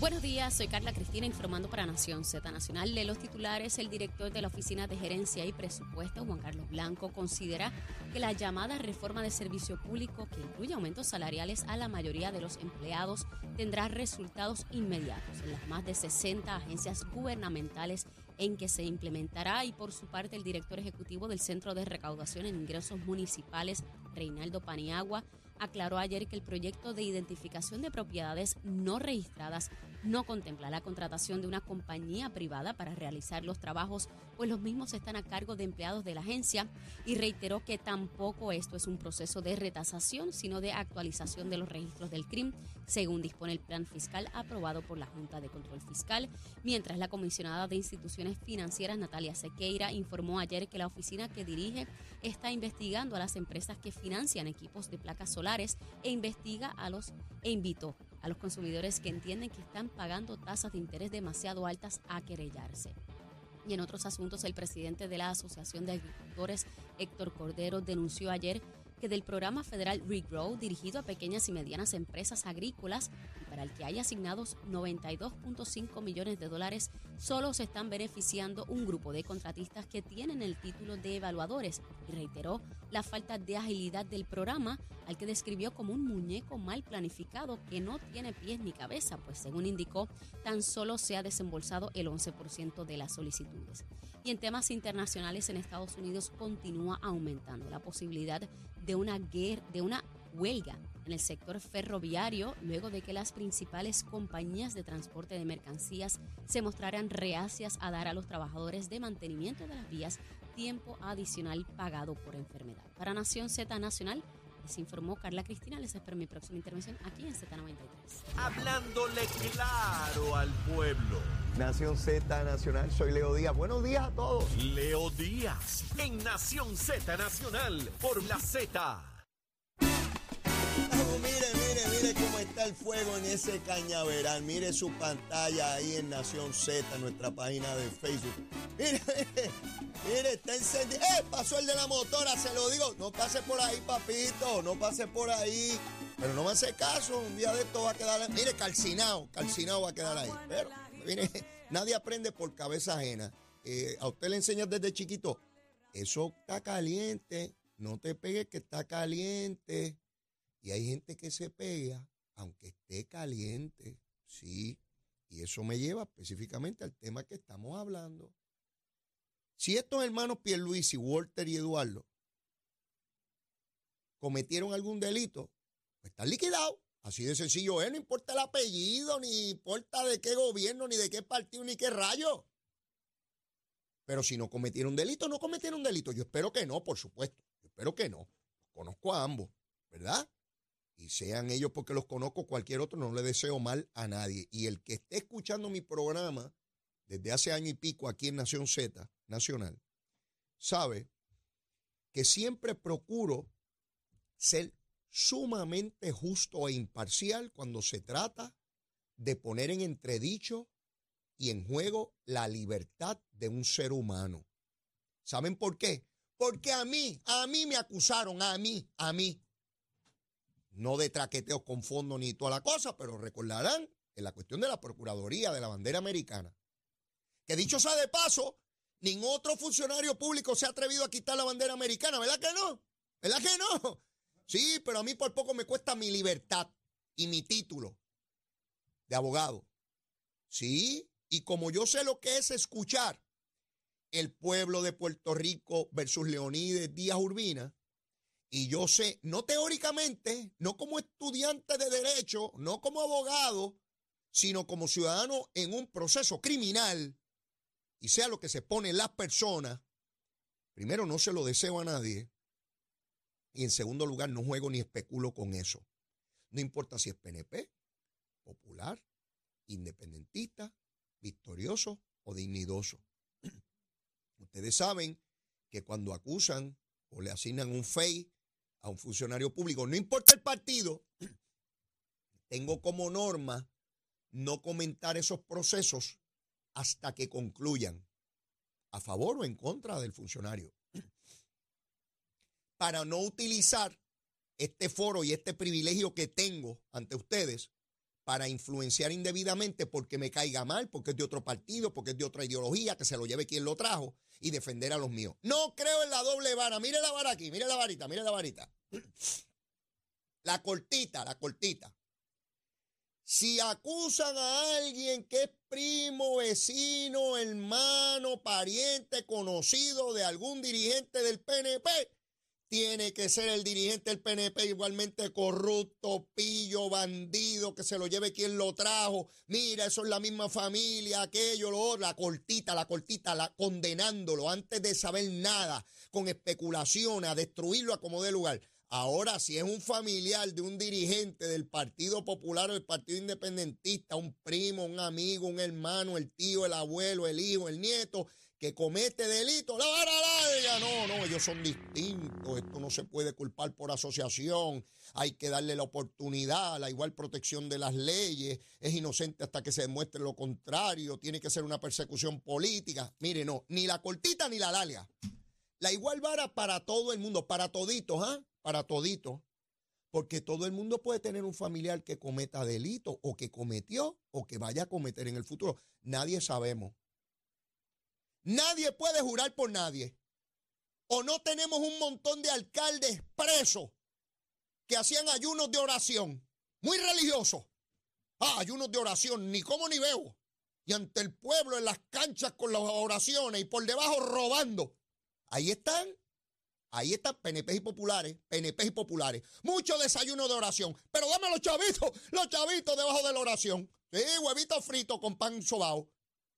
Buenos días, soy Carla Cristina informando para Nación Z Nacional. De los titulares, el director de la Oficina de Gerencia y Presupuesto, Juan Carlos Blanco, considera que la llamada reforma de servicio público, que incluye aumentos salariales a la mayoría de los empleados, tendrá resultados inmediatos en las más de 60 agencias gubernamentales en que se implementará y por su parte el director ejecutivo del Centro de Recaudación en Ingresos Municipales, Reinaldo Paniagua, aclaró ayer que el proyecto de identificación de propiedades no registradas no contempla la contratación de una compañía privada para realizar los trabajos, pues los mismos están a cargo de empleados de la agencia. Y reiteró que tampoco esto es un proceso de retasación, sino de actualización de los registros del CRIM, según dispone el plan fiscal aprobado por la Junta de Control Fiscal, mientras la comisionada de instituciones financieras Natalia Sequeira informó ayer que la oficina que dirige está investigando a las empresas que financian equipos de placas solares e investiga a los e invitó a los consumidores que entienden que están pagando tasas de interés demasiado altas a querellarse. Y en otros asuntos, el presidente de la Asociación de Agricultores, Héctor Cordero, denunció ayer que del programa federal Regrow dirigido a pequeñas y medianas empresas agrícolas y para el que hay asignados 92.5 millones de dólares, solo se están beneficiando un grupo de contratistas que tienen el título de evaluadores y reiteró la falta de agilidad del programa al que describió como un muñeco mal planificado que no tiene pies ni cabeza, pues según indicó, tan solo se ha desembolsado el 11% de las solicitudes. Y en temas internacionales en Estados Unidos continúa aumentando la posibilidad de una guerra, de una huelga en el sector ferroviario luego de que las principales compañías de transporte de mercancías se mostraran reacias a dar a los trabajadores de mantenimiento de las vías tiempo adicional pagado por enfermedad. Para Nación Z Nacional, les informó Carla Cristina. Les espero mi próxima intervención aquí en Z93. Hablándole claro al pueblo. Nación Z Nacional, soy Leo Díaz. Buenos días a todos. Leo Díaz, en Nación Z Nacional, por la Z. Oh, el fuego en ese cañaveral. Mire su pantalla ahí en Nación Z, nuestra página de Facebook. Mire, mire, mire, está encendido. ¡Eh! Pasó el de la motora, se lo digo. No pase por ahí, papito. No pase por ahí. Pero no me hace caso. Un día de esto va a quedar. Mire, calcinado. Calcinado va a quedar ahí. Pero, mire, nadie aprende por cabeza ajena. Eh, a usted le enseñan desde chiquito. Eso está caliente. No te pegues que está caliente. Y hay gente que se pega aunque esté caliente, sí. Y eso me lleva específicamente al tema que estamos hablando. Si estos hermanos Pierluisi, Walter y Eduardo cometieron algún delito, pues están liquidados. Así de sencillo es, no importa el apellido, ni importa de qué gobierno, ni de qué partido, ni qué rayo. Pero si no cometieron delito, no cometieron delito. Yo espero que no, por supuesto. Yo espero que no. conozco a ambos, ¿verdad? Y sean ellos porque los conozco, cualquier otro, no le deseo mal a nadie. Y el que esté escuchando mi programa desde hace año y pico aquí en Nación Z Nacional, sabe que siempre procuro ser sumamente justo e imparcial cuando se trata de poner en entredicho y en juego la libertad de un ser humano. ¿Saben por qué? Porque a mí, a mí me acusaron, a mí, a mí, no de traqueteos con fondo ni toda la cosa, pero recordarán en la cuestión de la Procuraduría de la bandera americana, que dicho sea de paso, ningún otro funcionario público se ha atrevido a quitar la bandera americana, ¿verdad que no? ¿Verdad que no? Sí, pero a mí por poco me cuesta mi libertad y mi título de abogado. Sí, y como yo sé lo que es escuchar el pueblo de Puerto Rico versus Leonides Díaz Urbina, y yo sé, no teóricamente, no como estudiante de derecho, no como abogado, sino como ciudadano en un proceso criminal, y sea lo que se pone las personas, primero no se lo deseo a nadie, y en segundo lugar no juego ni especulo con eso. No importa si es PNP, popular, independentista, victorioso o dignidoso. Ustedes saben que cuando acusan o le asignan un FEI a un funcionario público, no importa el partido, tengo como norma no comentar esos procesos hasta que concluyan, a favor o en contra del funcionario, para no utilizar este foro y este privilegio que tengo ante ustedes para influenciar indebidamente porque me caiga mal, porque es de otro partido, porque es de otra ideología, que se lo lleve quien lo trajo y defender a los míos. No creo en la doble vara. Mire la vara aquí, mire la varita, mire la varita. La cortita, la cortita. Si acusan a alguien que es primo, vecino, hermano, pariente, conocido de algún dirigente del PNP, tiene que ser el dirigente del PNP igualmente corrupto, pillo, bandido, que se lo lleve quien lo trajo. Mira, eso es la misma familia, aquello, lo otro, la cortita, la cortita, la, condenándolo antes de saber nada, con especulaciones, a destruirlo a como dé lugar. Ahora, si es un familiar de un dirigente del Partido Popular o del Partido Independentista, un primo, un amigo, un hermano, el tío, el abuelo, el hijo, el nieto, que comete delito, la vara larga. No, no, ellos son distintos. Esto no se puede culpar por asociación. Hay que darle la oportunidad, la igual protección de las leyes. Es inocente hasta que se demuestre lo contrario. Tiene que ser una persecución política. Mire, no, ni la cortita ni la larga. La igual vara para todo el mundo, para toditos, ¿ah? para todito, porque todo el mundo puede tener un familiar que cometa delito o que cometió o que vaya a cometer en el futuro. Nadie sabemos. Nadie puede jurar por nadie. O no tenemos un montón de alcaldes presos que hacían ayunos de oración, muy religiosos. Ah, ayunos de oración, ni como ni veo. Y ante el pueblo en las canchas con las oraciones y por debajo robando. Ahí están Ahí están PNP y populares, PNP y populares. Mucho desayuno de oración. Pero dame los chavitos, los chavitos debajo de la oración. Sí, huevito frito con pan sobao.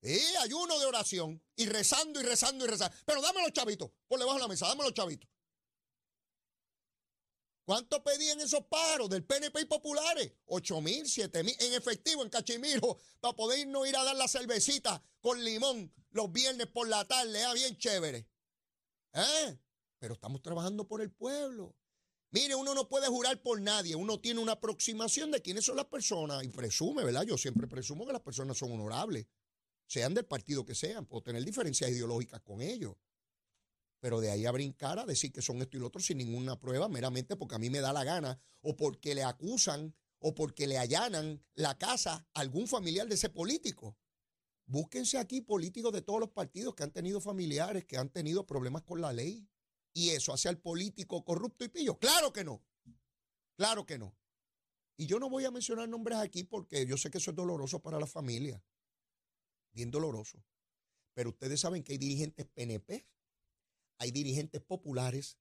Sí, ayuno de oración. Y rezando y rezando y rezando. Pero dame los chavitos. Por debajo de la mesa, dame los chavitos. ¿Cuánto pedían esos paros del PNP y populares? Ocho mil, siete mil en efectivo en Cachimiro para poder irnos ir a dar la cervecita con limón los viernes por la tarde. Ah, bien chévere. ¿Eh? pero estamos trabajando por el pueblo. Mire, uno no puede jurar por nadie, uno tiene una aproximación de quiénes son las personas y presume, ¿verdad? Yo siempre presumo que las personas son honorables, sean del partido que sean, puedo tener diferencias ideológicas con ellos. Pero de ahí a brincar a decir que son esto y lo otro sin ninguna prueba, meramente porque a mí me da la gana, o porque le acusan, o porque le allanan la casa a algún familiar de ese político. Búsquense aquí políticos de todos los partidos que han tenido familiares, que han tenido problemas con la ley y eso hace al político corrupto y pillo. Claro que no. Claro que no. Y yo no voy a mencionar nombres aquí porque yo sé que eso es doloroso para la familia. Bien doloroso. Pero ustedes saben que hay dirigentes PNP, hay dirigentes populares,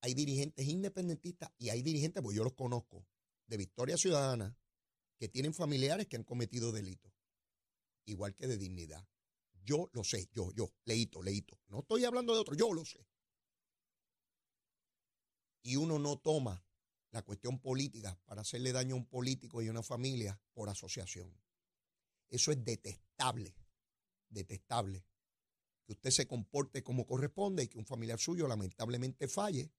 hay dirigentes independentistas y hay dirigentes, pues yo los conozco, de Victoria Ciudadana, que tienen familiares que han cometido delitos, igual que de dignidad. Yo lo sé, yo, yo, leíto, leíto. No estoy hablando de otro, yo lo sé y uno no toma la cuestión política para hacerle daño a un político y a una familia por asociación. Eso es detestable, detestable. Que usted se comporte como corresponde y que un familiar suyo lamentablemente falle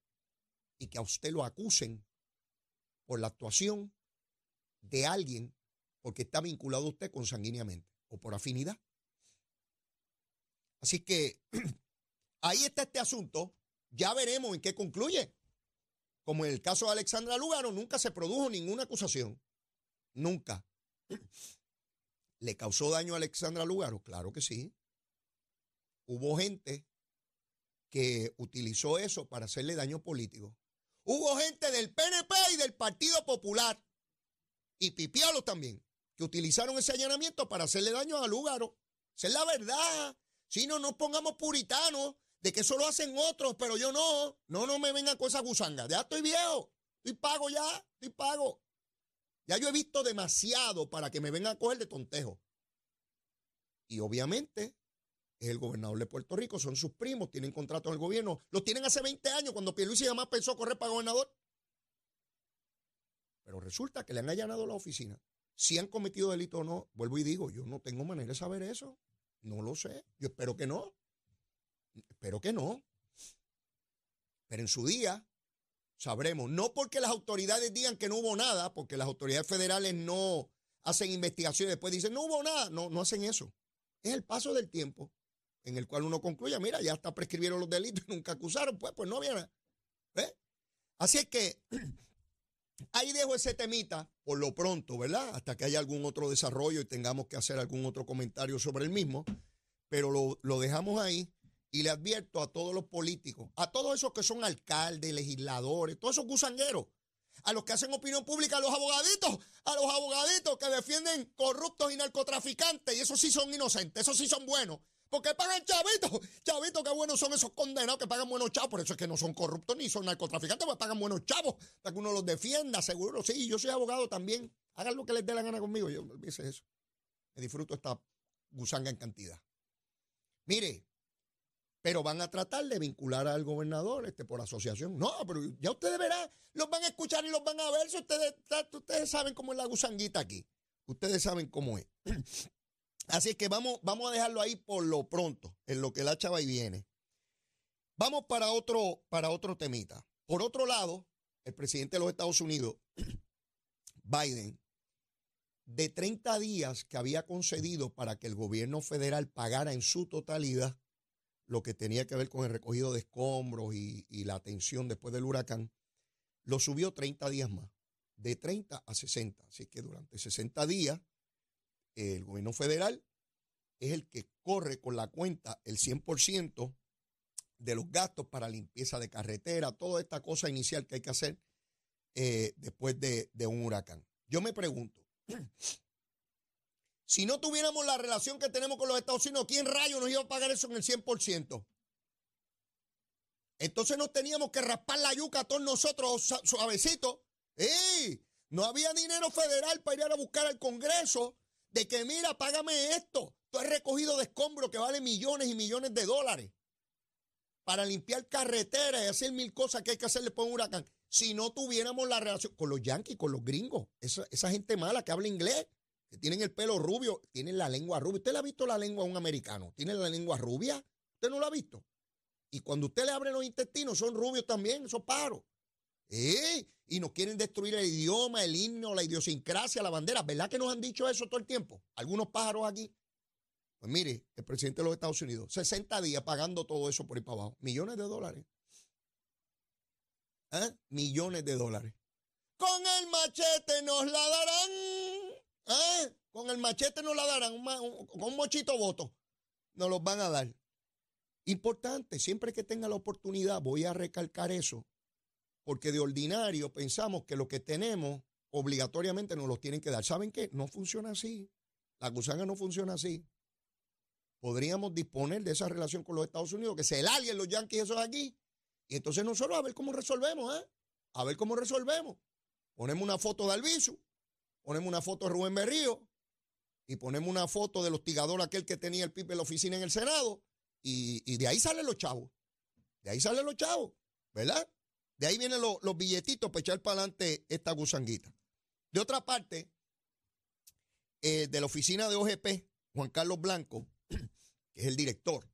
y que a usted lo acusen por la actuación de alguien porque está vinculado a usted consanguíneamente o por afinidad. Así que ahí está este asunto. Ya veremos en qué concluye. Como en el caso de Alexandra Lugaro, nunca se produjo ninguna acusación. Nunca. ¿Le causó daño a Alexandra Lugaro? Claro que sí. Hubo gente que utilizó eso para hacerle daño político. Hubo gente del PNP y del Partido Popular y Pipialo también, que utilizaron ese allanamiento para hacerle daño a Lugaro. Esa es la verdad. Si no nos pongamos puritanos, de que eso lo hacen otros, pero yo no. No, no me vengan con esa gusanga. Ya estoy viejo. Estoy pago ya. Estoy pago. Ya yo he visto demasiado para que me vengan a coger de tontejo. Y obviamente es el gobernador de Puerto Rico, son sus primos, tienen contrato en el gobierno. Los tienen hace 20 años cuando Pierluisi jamás pensó correr para gobernador. Pero resulta que le han allanado la oficina. Si han cometido delito o no, vuelvo y digo, yo no tengo manera de saber eso. No lo sé. Yo espero que no. Espero que no. Pero en su día sabremos, no porque las autoridades digan que no hubo nada, porque las autoridades federales no hacen investigaciones después dicen no hubo nada, no, no hacen eso. Es el paso del tiempo en el cual uno concluye, mira, ya hasta prescribieron los delitos y nunca acusaron, pues, pues no había nada. Así es que Ahí dejo ese temita por lo pronto, ¿verdad? Hasta que haya algún otro desarrollo y tengamos que hacer algún otro comentario sobre el mismo. Pero lo, lo dejamos ahí y le advierto a todos los políticos, a todos esos que son alcaldes, legisladores, todos esos gusangueros, a los que hacen opinión pública, a los abogaditos, a los abogaditos que defienden corruptos y narcotraficantes, y esos sí son inocentes, esos sí son buenos. Porque pagan chavitos, chavitos, qué buenos son esos condenados que pagan buenos chavos. Por eso es que no son corruptos ni son narcotraficantes, pues pagan buenos chavos para que uno los defienda, seguro. Sí, yo soy abogado también. Hagan lo que les dé la gana conmigo. Yo me eso. Me disfruto esta gusanga en cantidad. Mire, pero van a tratar de vincular al gobernador este, por asociación. No, pero ya ustedes verán, los van a escuchar y los van a ver. Si ustedes, ustedes saben cómo es la gusanguita aquí. Ustedes saben cómo es. Así que vamos, vamos a dejarlo ahí por lo pronto, en lo que la chava y viene. Vamos para otro, para otro temita. Por otro lado, el presidente de los Estados Unidos, Biden, de 30 días que había concedido para que el gobierno federal pagara en su totalidad lo que tenía que ver con el recogido de escombros y, la atención después del huracán, lo subió 30 días más, de 30 a 60. Así que durante 60 días el gobierno federal es el que corre con la cuenta el 100% de los gastos para limpieza de carretera, toda esta cosa inicial que hay que hacer eh, después de, de un huracán. Yo me pregunto, si no tuviéramos la relación que tenemos con los Estados Unidos, ¿quién rayo nos iba a pagar eso en el 100%? Entonces nos teníamos que raspar la yuca a todos nosotros suavecito. ¡Ey! No había dinero federal para ir a buscar al Congreso de que mira, págame esto. Tú has recogido de escombro que vale millones y millones de dólares para limpiar carreteras y hacer mil cosas que hay que hacerle por un huracán. Si no tuviéramos la relación con los yanquis, con los gringos, esa gente mala que habla inglés, tienen el pelo rubio, tienen la lengua rubia. ¿Usted le ha visto la lengua a un americano? ¿Tiene la lengua rubia? ¿Usted no lo ha visto? Y cuando usted le abre los intestinos, son rubios también, esos paros. ¿Eh? Y nos quieren destruir el idioma, el himno, la idiosincrasia, la bandera. ¿Verdad que nos han dicho eso todo el tiempo? Algunos pájaros aquí. Pues mire, el presidente de los Estados Unidos, 60 días pagando todo eso por ir para abajo. Millones de dólares. ¿Eh? Millones de dólares. Con el machete nos la darán. ¿Eh? Con el machete nos la darán. con un mochito voto. Nos los van a dar. Importante, siempre que tenga la oportunidad, voy a recalcar eso porque de ordinario pensamos que lo que tenemos obligatoriamente nos los tienen que dar. ¿Saben qué? No funciona así. La gusanga no funciona así. Podríamos disponer de esa relación con los Estados Unidos, que se larguen los yanquis esos aquí, y entonces nosotros a ver cómo resolvemos, ¿eh? A ver cómo resolvemos. Ponemos una foto de Albizu, ponemos una foto de Rubén Berrío, y ponemos una foto del hostigador aquel que tenía el pipe en la oficina en el Senado, y, y de ahí salen los chavos. De ahí salen los chavos, ¿verdad? De ahí vienen los, billetitos para echar para adelante esta gusanguita. De otra parte, eh, de la oficina de OGP, Juan Carlos Blanco, que es el director,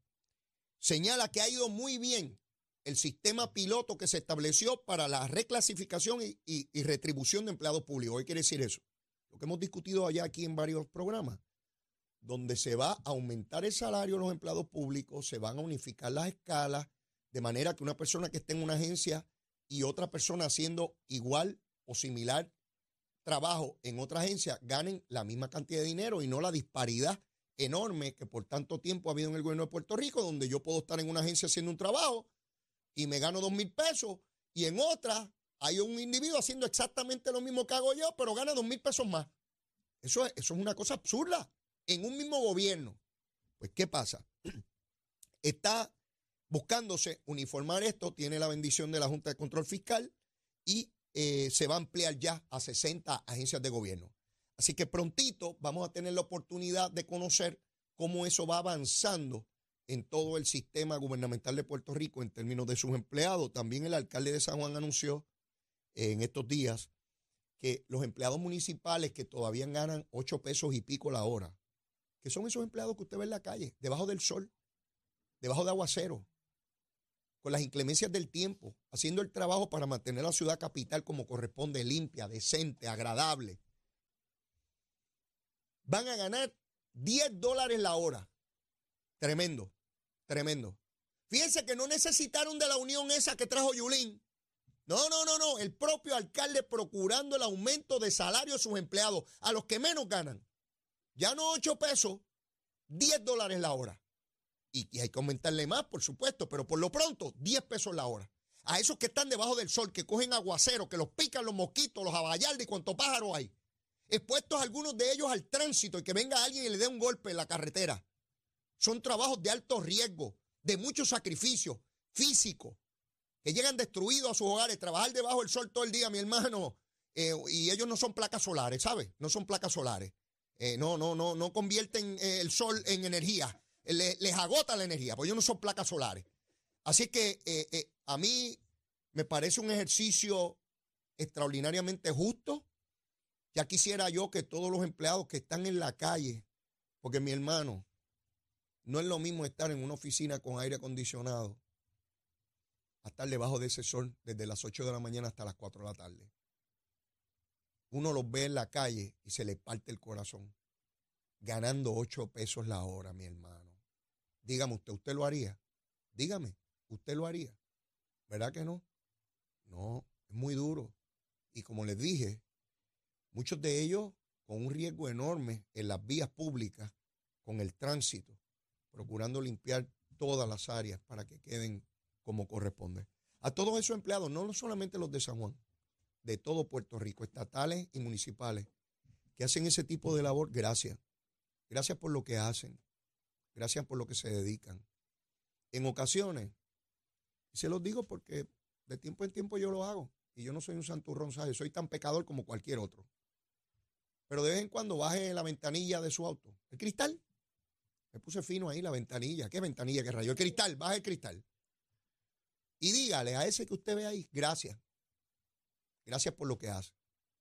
señala que ha ido muy bien el sistema piloto que se estableció para la reclasificación y, retribución de empleados públicos. ¿Qué quiere decir eso? Lo que hemos discutido allá aquí en varios programas, donde se va a aumentar el salario de los empleados públicos, se van a unificar las escalas, de manera que una persona que esté en una agencia y otra persona haciendo igual o similar trabajo en otra agencia ganen la misma cantidad de dinero y no la disparidad enorme que por tanto tiempo ha habido en el gobierno de Puerto Rico, donde yo puedo estar en una agencia haciendo un trabajo y me gano dos mil pesos y en otra hay un individuo haciendo exactamente lo mismo que hago yo, pero gana dos mil pesos más. Eso es, eso es una cosa absurda en un mismo gobierno. Pues, ¿qué pasa? Está buscándose uniformar esto, tiene la bendición de la Junta de Control Fiscal y eh, se va a ampliar ya a 60 agencias de gobierno. Así que prontito vamos a tener la oportunidad de conocer cómo eso va avanzando en todo el sistema gubernamental de Puerto Rico en términos de sus empleados. También el alcalde de San Juan anunció en estos días que los empleados municipales que todavía ganan 8 pesos y pico la hora, que son esos empleados que usted ve en la calle, debajo del sol, debajo de aguacero, con las inclemencias del tiempo, haciendo el trabajo para mantener la ciudad capital como corresponde, limpia, decente, agradable. Van a ganar 10 dólares la hora. Tremendo, tremendo. Fíjense que no necesitaron de la unión esa que trajo Yulín. No, no, no, no. El propio alcalde procurando el aumento de salario de sus empleados, a los que menos ganan. Ya no 8 pesos, 10 dólares la hora. Y, hay que aumentarle más, por supuesto, pero por lo pronto, 10 pesos la hora. A esos que están debajo del sol, que cogen aguacero, que los pican los mosquitos, los abayaldes y cuanto pájaro hay. Expuestos algunos de ellos al tránsito y que venga alguien y le dé un golpe en la carretera. Son trabajos de alto riesgo, de mucho sacrificio físico, que llegan destruidos a sus hogares, trabajar debajo del sol todo el día, mi hermano, eh, y ellos no son placas solares, ¿sabes? No son placas solares. Eh, no, no, no, no convierten eh, el sol en energía. les agota la energía, porque ellos no son placas solares. Así que a mí me parece un ejercicio extraordinariamente justo. Ya quisiera yo que todos los empleados que están en la calle, porque mi hermano, no es lo mismo estar en una oficina con aire acondicionado a estar debajo de ese sol desde las 8 de la mañana hasta las 4 de la tarde. Uno los ve en la calle y se le parte el corazón. Ganando 8 pesos la hora, mi hermano. Dígame usted, ¿usted lo haría? Dígame, ¿usted lo haría? ¿Verdad que no? No, es muy duro. Y como les dije, muchos de ellos con un riesgo enorme en las vías públicas, con el tránsito, procurando limpiar todas las áreas para que queden como corresponde. A todos esos empleados, no solamente los de San Juan, de todo Puerto Rico, estatales y municipales, que hacen ese tipo de labor, gracias. Gracias por lo que hacen. Gracias por lo que se dedican. En ocasiones, y se los digo porque de tiempo en tiempo yo lo hago, y yo no soy un santurrón. Soy tan pecador como cualquier otro. Pero de vez en cuando baje la ventanilla de su auto. El cristal. Me puse fino ahí la ventanilla. ¿Qué ventanilla que rayó? El cristal, baje el cristal. Y dígale a ese que usted ve ahí, gracias. Gracias por lo que hace.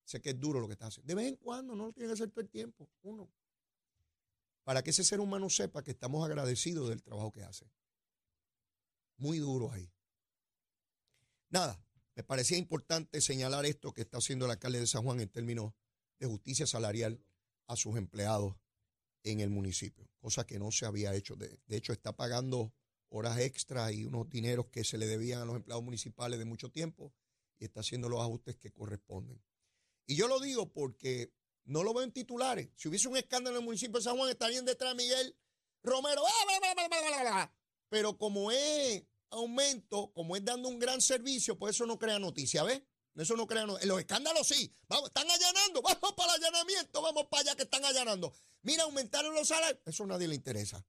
Sé que es duro lo que está haciendo. De vez en cuando, no lo tiene que hacer todo el tiempo, uno. Para que ese ser humano sepa que estamos agradecidos del trabajo que hace. Muy duro ahí. Nada, me parecía importante señalar esto que está haciendo el alcalde de San Juan en términos de justicia salarial a sus empleados en el municipio, cosa que no se había hecho. De, de hecho, está pagando horas extras y unos dineros que se le debían a los empleados municipales de mucho tiempo y está haciendo los ajustes que corresponden. Y yo lo digo porque no lo veo en titulares. Si hubiese un escándalo en el municipio de San Juan, estarían detrás de Miguel Romero. Pero como es aumento, como es dando un gran servicio, pues eso no crea noticia, ¿ves? Eso no crea noticia. Los escándalos sí. Vamos, están allanando. Vamos para el allanamiento. Vamos para allá que están allanando. Mira, aumentaron los salarios. Eso a nadie le interesa.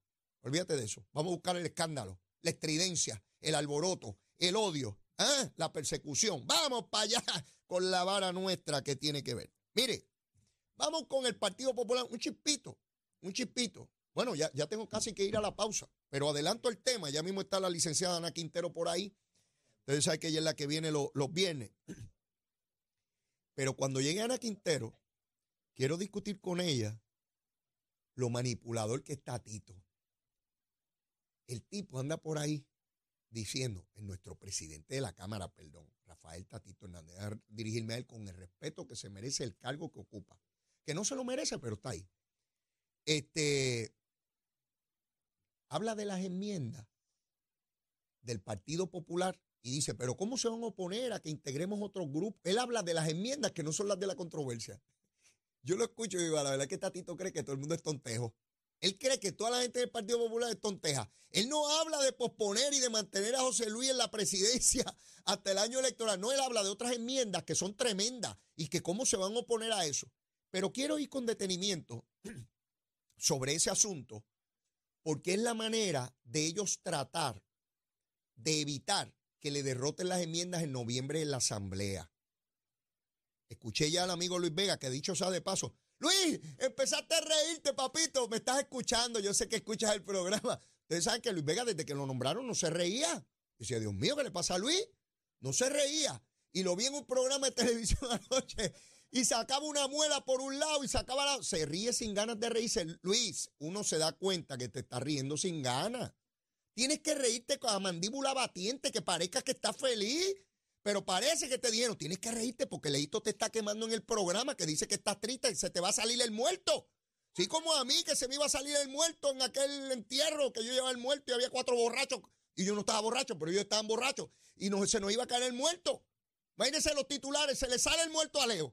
Olvídate de eso. Vamos a buscar el escándalo, la estridencia, el alboroto, el odio, ¿ah? la persecución. Vamos para allá con la vara nuestra que tiene que ver. Mire, vamos con el Partido Popular. Un chispito, un chispito. Bueno, ya, ya tengo casi que ir a la pausa, pero adelanto el tema. Ya mismo está la licenciada Ana Quintero por ahí. Ustedes saben que ella es la que viene los, los viernes. Pero cuando llegue Ana Quintero, quiero discutir con ella lo manipulador que está Tito. El tipo anda por ahí diciendo, en nuestro presidente de la Cámara, perdón, Rafael Tatito Hernández, a dirigirme a él con el respeto que se merece el cargo que ocupa. Que no se lo merece, pero está ahí. Este, habla de las enmiendas del Partido Popular y dice, pero ¿cómo se van a oponer a que integremos otro grupo? Él habla de las enmiendas que no son las de la controversia. Yo lo escucho y digo, la verdad es que Tatito cree que todo el mundo es tontejo. Él cree que toda la gente del Partido Popular es tonteja. Él no habla de posponer y de mantener a José Luis en la presidencia hasta el año electoral. No, él habla de otras enmiendas que son tremendas y que cómo se van a oponer a eso. Pero quiero ir con detenimiento sobre ese asunto porque es la manera de ellos tratar de evitar que le derroten las enmiendas en noviembre en la Asamblea. Escuché ya al amigo Luis Vega que dicho sea de paso, Luis, empezaste a reírte, papito. Me estás escuchando. Yo sé que escuchas el programa. Ustedes saben que Luis Vega, desde que lo nombraron, no se reía. Y decía, Dios mío, ¿qué le pasa a Luis? No se reía. Y lo vi en un programa de televisión anoche. Y sacaba una muela por un lado y sacaba la. Se ríe sin ganas de reírse. Luis, uno se da cuenta que te está riendo sin ganas. Tienes que reírte con la mandíbula batiente, que parezca que estás feliz. Pero parece que te dijeron, tienes que reírte porque Leito te está quemando en el programa que dice que estás triste y se te va a salir el muerto. Sí, como a mí que se me iba a salir el muerto en aquel entierro que yo llevaba el muerto y había cuatro borrachos. Y yo no estaba borracho, pero ellos estaban borrachos. Y se nos iba a caer el muerto. Imagínense los titulares, se le sale el muerto a Leo.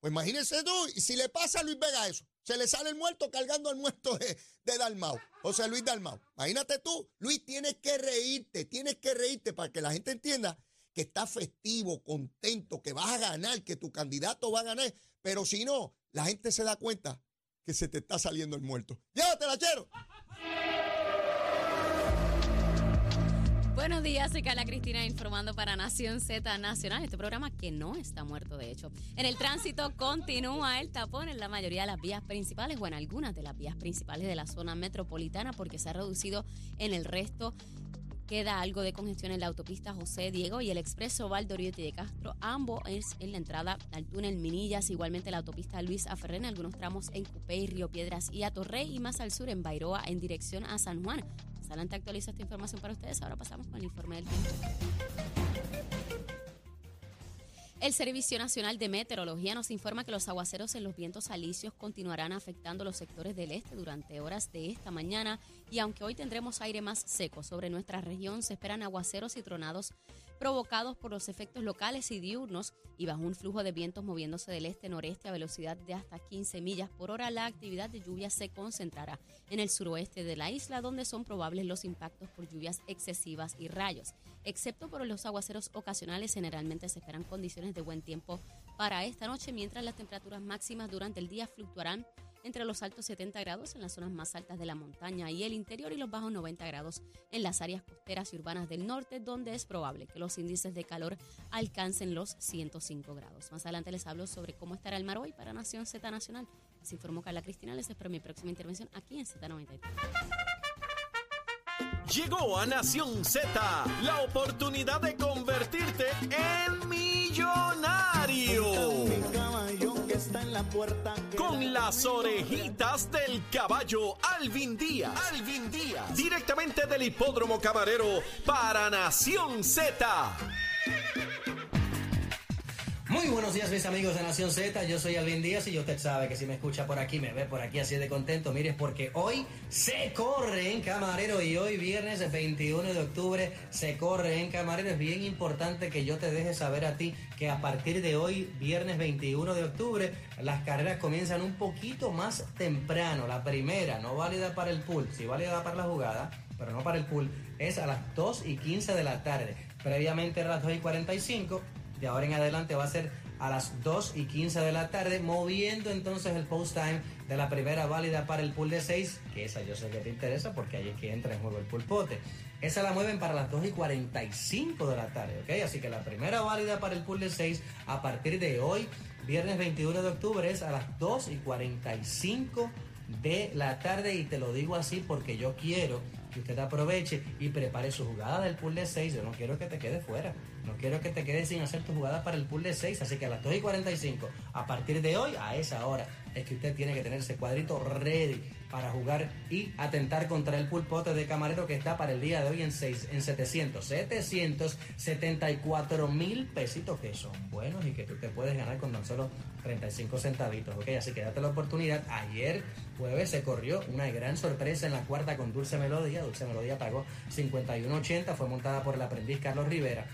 Pues imagínense tú, y si le pasa a Luis Vega eso, se le sale el muerto cargando al muerto de, de Dalmau, José Luis Dalmau. Imagínate tú, Luis, tienes que reírte, tienes que reírte para que la gente entienda que está festivo, contento, que vas a ganar, que tu candidato va a ganar. Pero si no, la gente se da cuenta que se te está saliendo el muerto. Llévatela, chero. Buenos días, soy Carla Cristina informando para Nación Z Nacional, este programa que no está muerto de hecho. En el tránsito continúa el tapón en la mayoría de las vías principales o en algunas de las vías principales de la zona metropolitana porque se ha reducido en el resto Queda algo de congestión en la autopista José Diego y el expreso Valdoriotti de Castro. Ambos es en la entrada al túnel Minillas, igualmente la autopista Luis Aferrén, algunos tramos en Cupey, Río Piedras y Atorrey y más al sur en Bairoa en dirección a San Juan. Más adelante actualizo esta información para ustedes. Ahora pasamos con el informe del tiempo. El Servicio Nacional de Meteorología nos informa que los aguaceros en los vientos alisios continuarán afectando los sectores del este durante horas de esta mañana y aunque hoy tendremos aire más seco sobre nuestra región, se esperan aguaceros y tronados provocados por los efectos locales y diurnos y bajo un flujo de vientos moviéndose del este-noreste a velocidad de hasta 15 millas por hora, la actividad de lluvia se concentrará en el suroeste de la isla, donde son probables los impactos por lluvias excesivas y rayos. Excepto por los aguaceros ocasionales, generalmente se esperan condiciones de buen tiempo para esta noche, mientras las temperaturas máximas durante el día fluctuarán entre los altos 70 grados en las zonas más altas de la montaña y el interior y los bajos 90 grados en las áreas costeras y urbanas del norte, donde es probable que los índices de calor alcancen los 105 grados. Más adelante les hablo sobre cómo estará el mar hoy para Nación Z Nacional. Se informó Carla Cristina, les espero mi próxima intervención aquí en Z93. Llegó a Nación Z la oportunidad de convertirte en millonario con las orejitas del caballo Alvin Díaz. Alvin Díaz. Directamente del hipódromo camarero para Nación Z. Muy buenos días mis amigos de Nación Z, yo soy Alvin Díaz y usted sabe que si me escucha por aquí, me ve por aquí así de contento, mire porque hoy se corre en Camarero y hoy viernes 21 de octubre se corre en Camarero. Es bien importante que yo te deje saber a ti que a partir de hoy, viernes 21 de octubre, las carreras comienzan un poquito más temprano. La primera, no válida para el pool, sí válida para la jugada, pero no para el pool, es a las 2 y 15 de la tarde. Previamente a las 2 y 45 de ahora en adelante va a ser a las 2 y 15 de la tarde, moviendo entonces el post time de la primera válida para el pool de 6, que esa yo sé que te interesa porque ahí es que entra en juego el pulpote. Esa la mueven para las 2 y 45 de la tarde, ¿ok? Así que la primera válida para el pool de 6 a partir de hoy, viernes 21 de octubre, es a las 2 y 45 de la tarde y te lo digo así porque yo quiero que usted aproveche y prepare su jugada del pool de 6. Yo no quiero que te quede fuera. No quiero que te quedes sin hacer tu jugada para el pool de 6. Así que a las 2 y 45, a partir de hoy, a esa hora, es que usted tiene que tener ese cuadrito ready para jugar y atentar contra el pulpote de camarero que está para el día de hoy en, 6, en 700, 774 mil pesitos que son buenos y que tú te puedes ganar con tan solo 35 centavitos, ¿ok? Así que date la oportunidad. Ayer jueves se corrió una gran sorpresa en la cuarta con Dulce Melodía. Dulce Melodía pagó 51.80, fue montada por el aprendiz Carlos Rivera.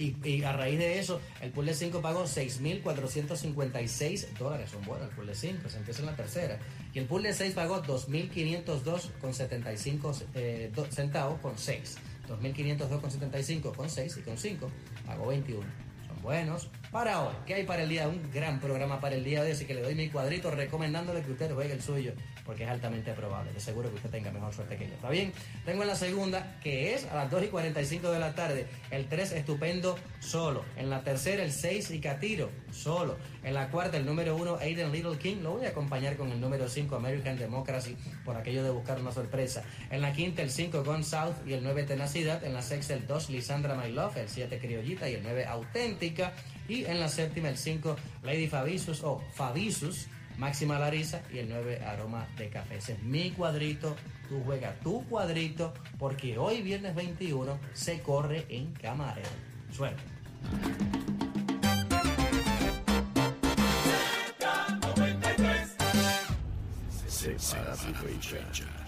Y, a raíz de eso, el pool de 5 pagó 6.456 dólares. Son buenos el pool de 5, se empieza en la tercera. Y el pool de 6 pagó 2.502 con 75 eh, centavos con 6. 2.502 con 75 con 6 y con 5 pagó 21. Son buenos. Para hoy, ¿qué hay para el día? Un gran programa para el día de hoy, así que le doy mi cuadrito recomendándole que usted juegue el suyo porque es altamente probable. De seguro que usted tenga mejor suerte que yo. ¿Está bien? Tengo en la segunda, que es a las 2 y 45 de la tarde, el 3 estupendo solo. En la tercera, el 6 y Catiro solo. En la cuarta, el número 1, Aiden Little King. Lo voy a acompañar con el número 5, American Democracy, por aquello de buscar una sorpresa. En la quinta, el 5, Gone South y el 9, Tenacidad. En la sexta, el 2, Lisandra My Love. El 7, Criollita y el 9, Auténtica. Y en la séptima, el 5, Lady Fabisus o Fabisus Máxima Larisa y el 9 Aroma de Café. Ese es mi cuadrito. Tú juega tu cuadrito porque hoy viernes 21 se corre en Camarero. Suerte.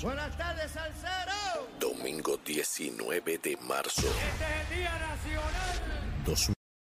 Buenas tardes, Salcero. Domingo 19 de marzo. Este es el Día Nacional.